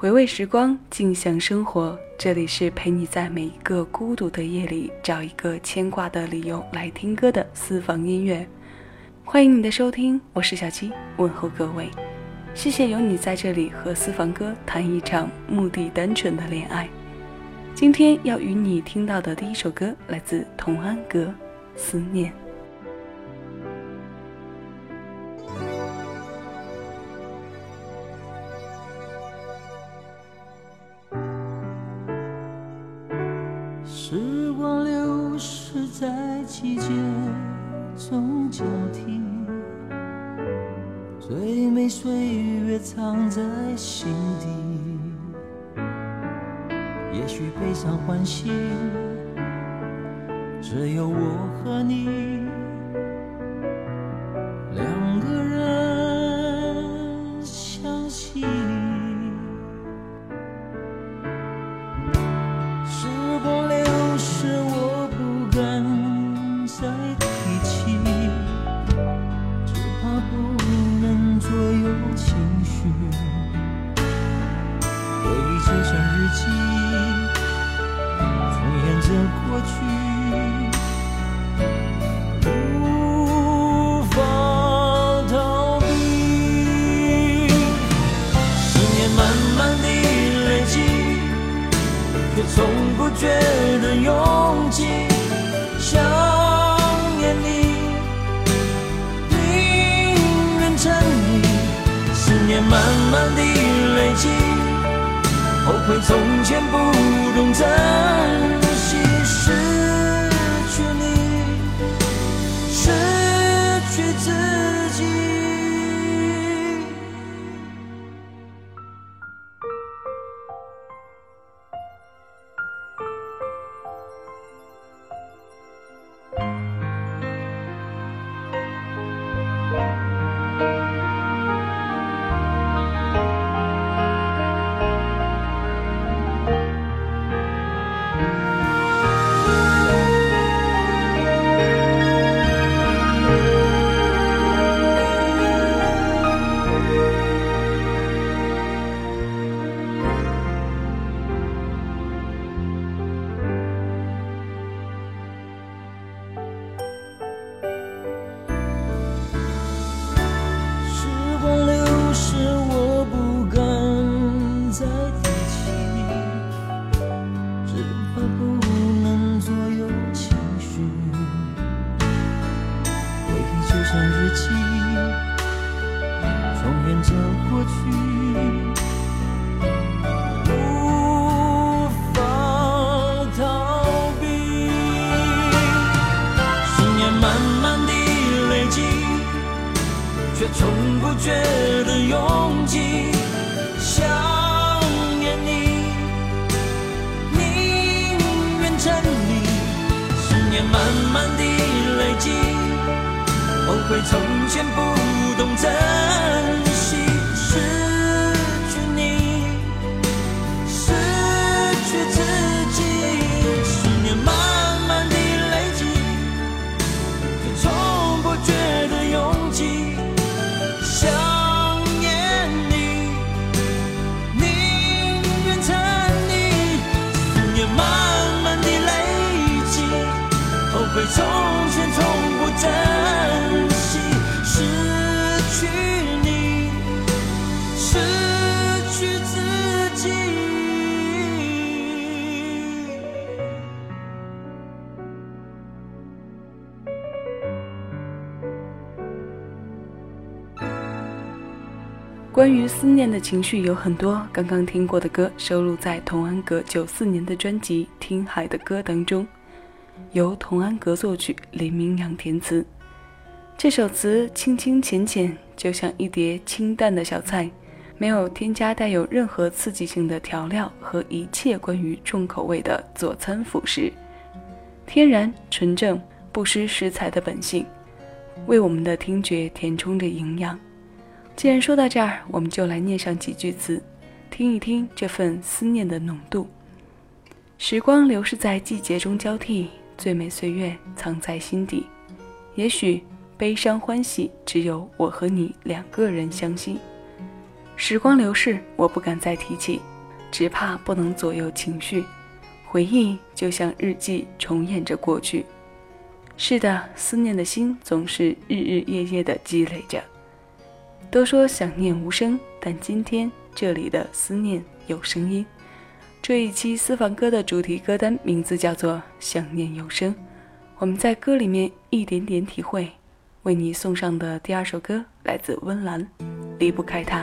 回味时光，静享生活。这里是陪你在每一个孤独的夜里找一个牵挂的理由来听歌的私房音乐。欢迎你的收听，我是小七，问候各位。谢谢有你在这里和私房歌谈一场目的单纯的恋爱。今天要与你听到的第一首歌来自童安格，《思念》。时光流逝在季节中交替，最美岁月藏在心底。也许悲伤欢喜，只有我和你。却从不觉得拥挤，想念你，宁愿沉溺，思念慢慢的累积，后悔从前不懂珍惜。关于思念的情绪有很多，刚刚听过的歌收录在童安格九四年的专辑《听海的歌》当中，由童安格作曲，林明阳填词。这首词清清浅浅，就像一碟清淡的小菜，没有添加带有任何刺激性的调料和一切关于重口味的佐餐辅食，天然纯正，不失食材的本性，为我们的听觉填充着营养。既然说到这儿，我们就来念上几句词，听一听这份思念的浓度。时光流逝在季节中交替，最美岁月藏在心底。也许悲伤欢喜，只有我和你两个人相惜。时光流逝，我不敢再提起只怕不能左右情绪。回忆就像日记，重演着过去。是的，思念的心总是日日夜夜的积累着。都说想念无声，但今天这里的思念有声音。这一期私房歌的主题歌单名字叫做《想念有声》，我们在歌里面一点点体会。为你送上的第二首歌来自温岚，《离不开他》。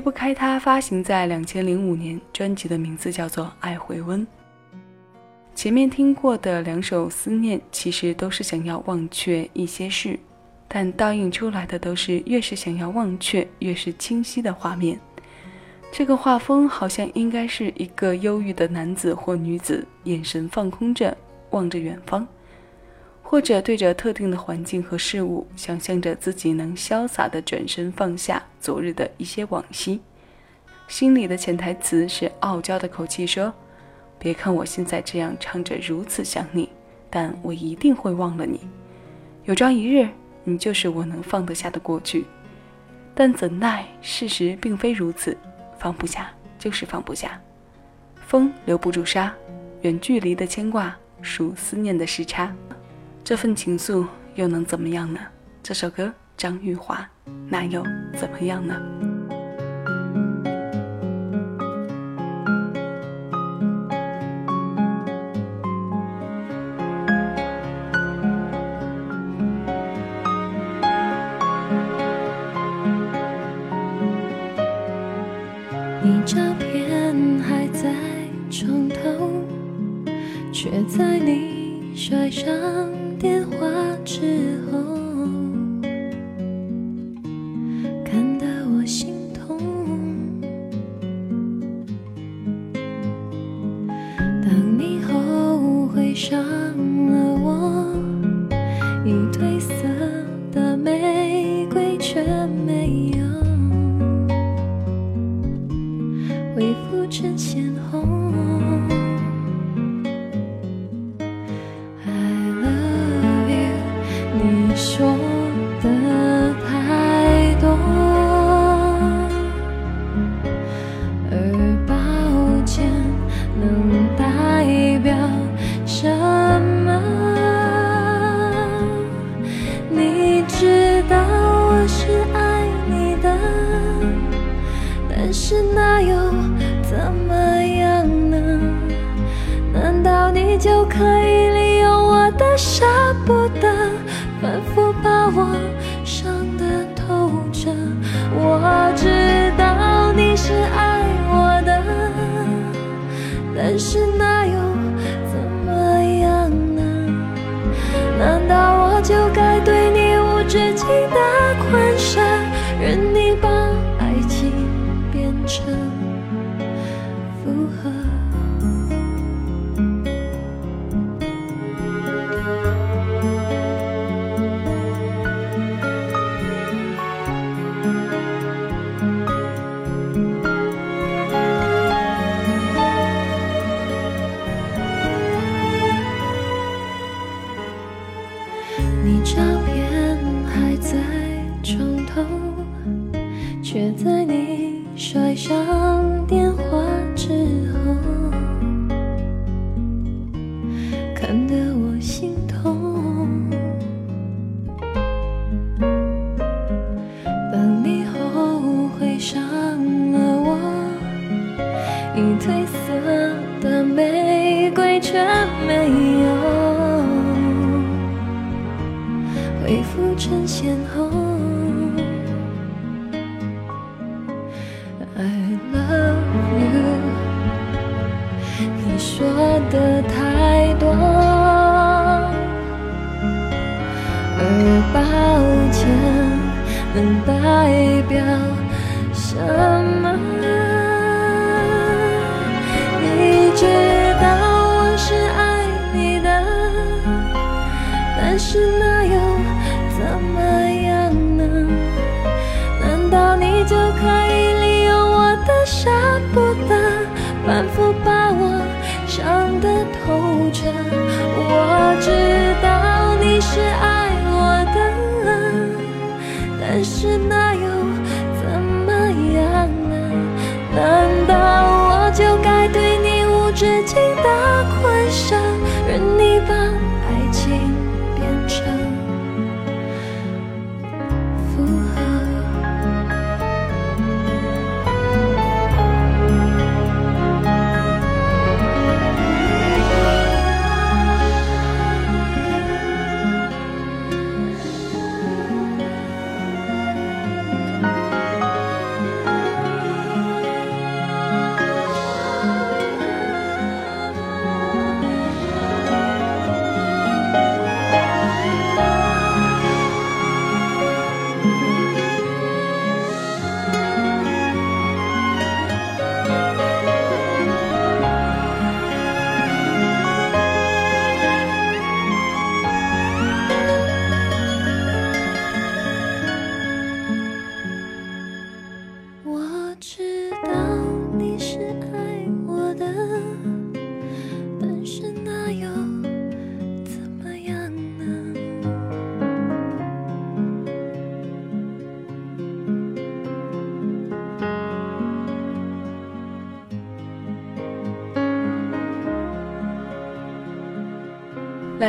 离不开他，发行在两千零五年，专辑的名字叫做《爱回温》。前面听过的两首《思念》，其实都是想要忘却一些事，但倒映出来的都是越是想要忘却，越是清晰的画面。这个画风好像应该是一个忧郁的男子或女子，眼神放空着，望着远方。或者对着特定的环境和事物，想象着自己能潇洒地转身放下昨日的一些往昔。心里的潜台词是傲娇的口气说：“别看我现在这样唱着如此想你，但我一定会忘了你。有朝一日，你就是我能放得下的过去。但怎奈事实并非如此，放不下就是放不下。风留不住沙，远距离的牵挂属思念的时差。这份情愫又能怎么样呢？这首歌，张玉华，那又怎么样呢？”是那又怎么样呢？难道你就可以利用我的舍不得，反复把我伤得透彻？我知道你是爱我的，但是那却没有。恢复成鲜红。是那又怎么样呢？难道你就可以利用我的舍不得，反复把我伤得透彻？我知道你是爱我的，但是那又怎么样呢？难道我就该对你无止境的宽赦，任你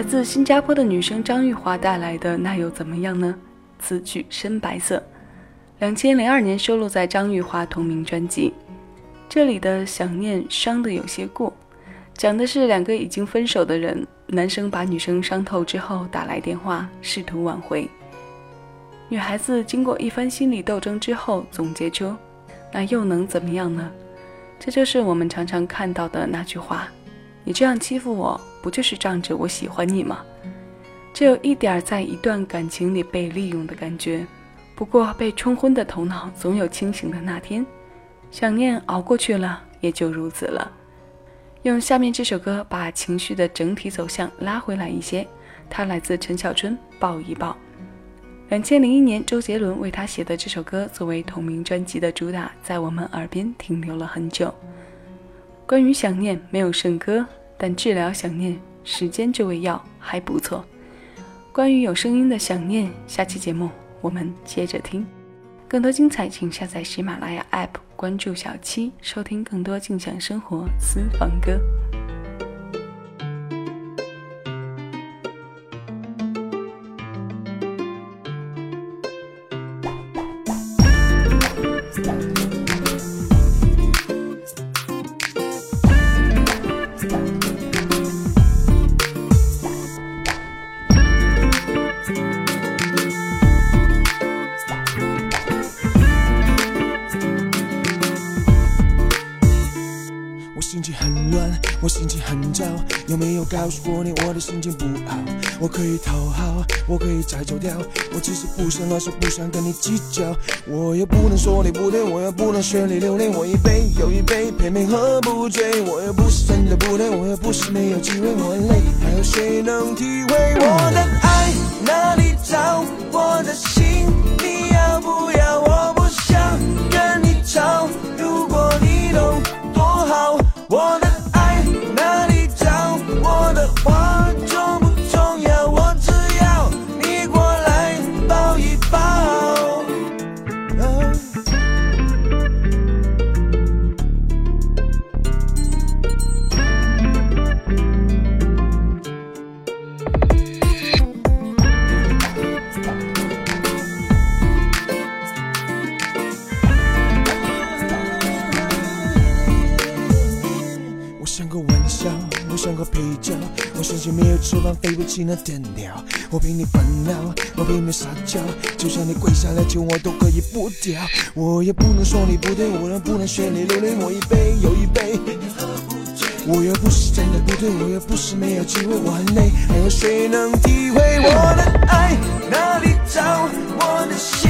来自新加坡的女生张玉华带来的《那又怎么样呢》，词曲深白色，两千零二年收录在张玉华同名专辑。这里的想念伤的有些过，讲的是两个已经分手的人，男生把女生伤透之后打来电话，试图挽回。女孩子经过一番心理斗争之后，总结出：“那又能怎么样呢？”这就是我们常常看到的那句话：“你这样欺负我。”不就是仗着我喜欢你吗？只有一点在一段感情里被利用的感觉。不过被冲昏的头脑总有清醒的那天，想念熬过去了，也就如此了。用下面这首歌把情绪的整体走向拉回来一些。它来自陈小春，《抱一抱》。两千零一年，周杰伦为他写的这首歌作为同名专辑的主打，在我们耳边停留了很久。关于想念，没有圣歌。但治疗想念，时间这味药还不错。关于有声音的想念，下期节目我们接着听。更多精彩，请下载喜马拉雅 App，关注小七，收听更多静享生活私房歌。我心情很糟有没有告诉过你我的心情不好？我可以讨好，我可以再走掉。我只是不想老是不想跟你计较。我又不能说你不对，我又不能学你流泪。我一杯又一杯，偏偏喝不醉。我又不是真的不对，我又不是没有机会。我很累，还有谁能体会我的爱？哪里找？我的心，那天鸟，我陪你烦恼，我陪你撒娇，就算你跪下来求我都可以不掉。我也不能说你不对，我也不能学你流泪，我一杯又一杯，我又不是真的不对，我又不是没有机会，我很累，还有谁能体会我的爱？哪里找我的心？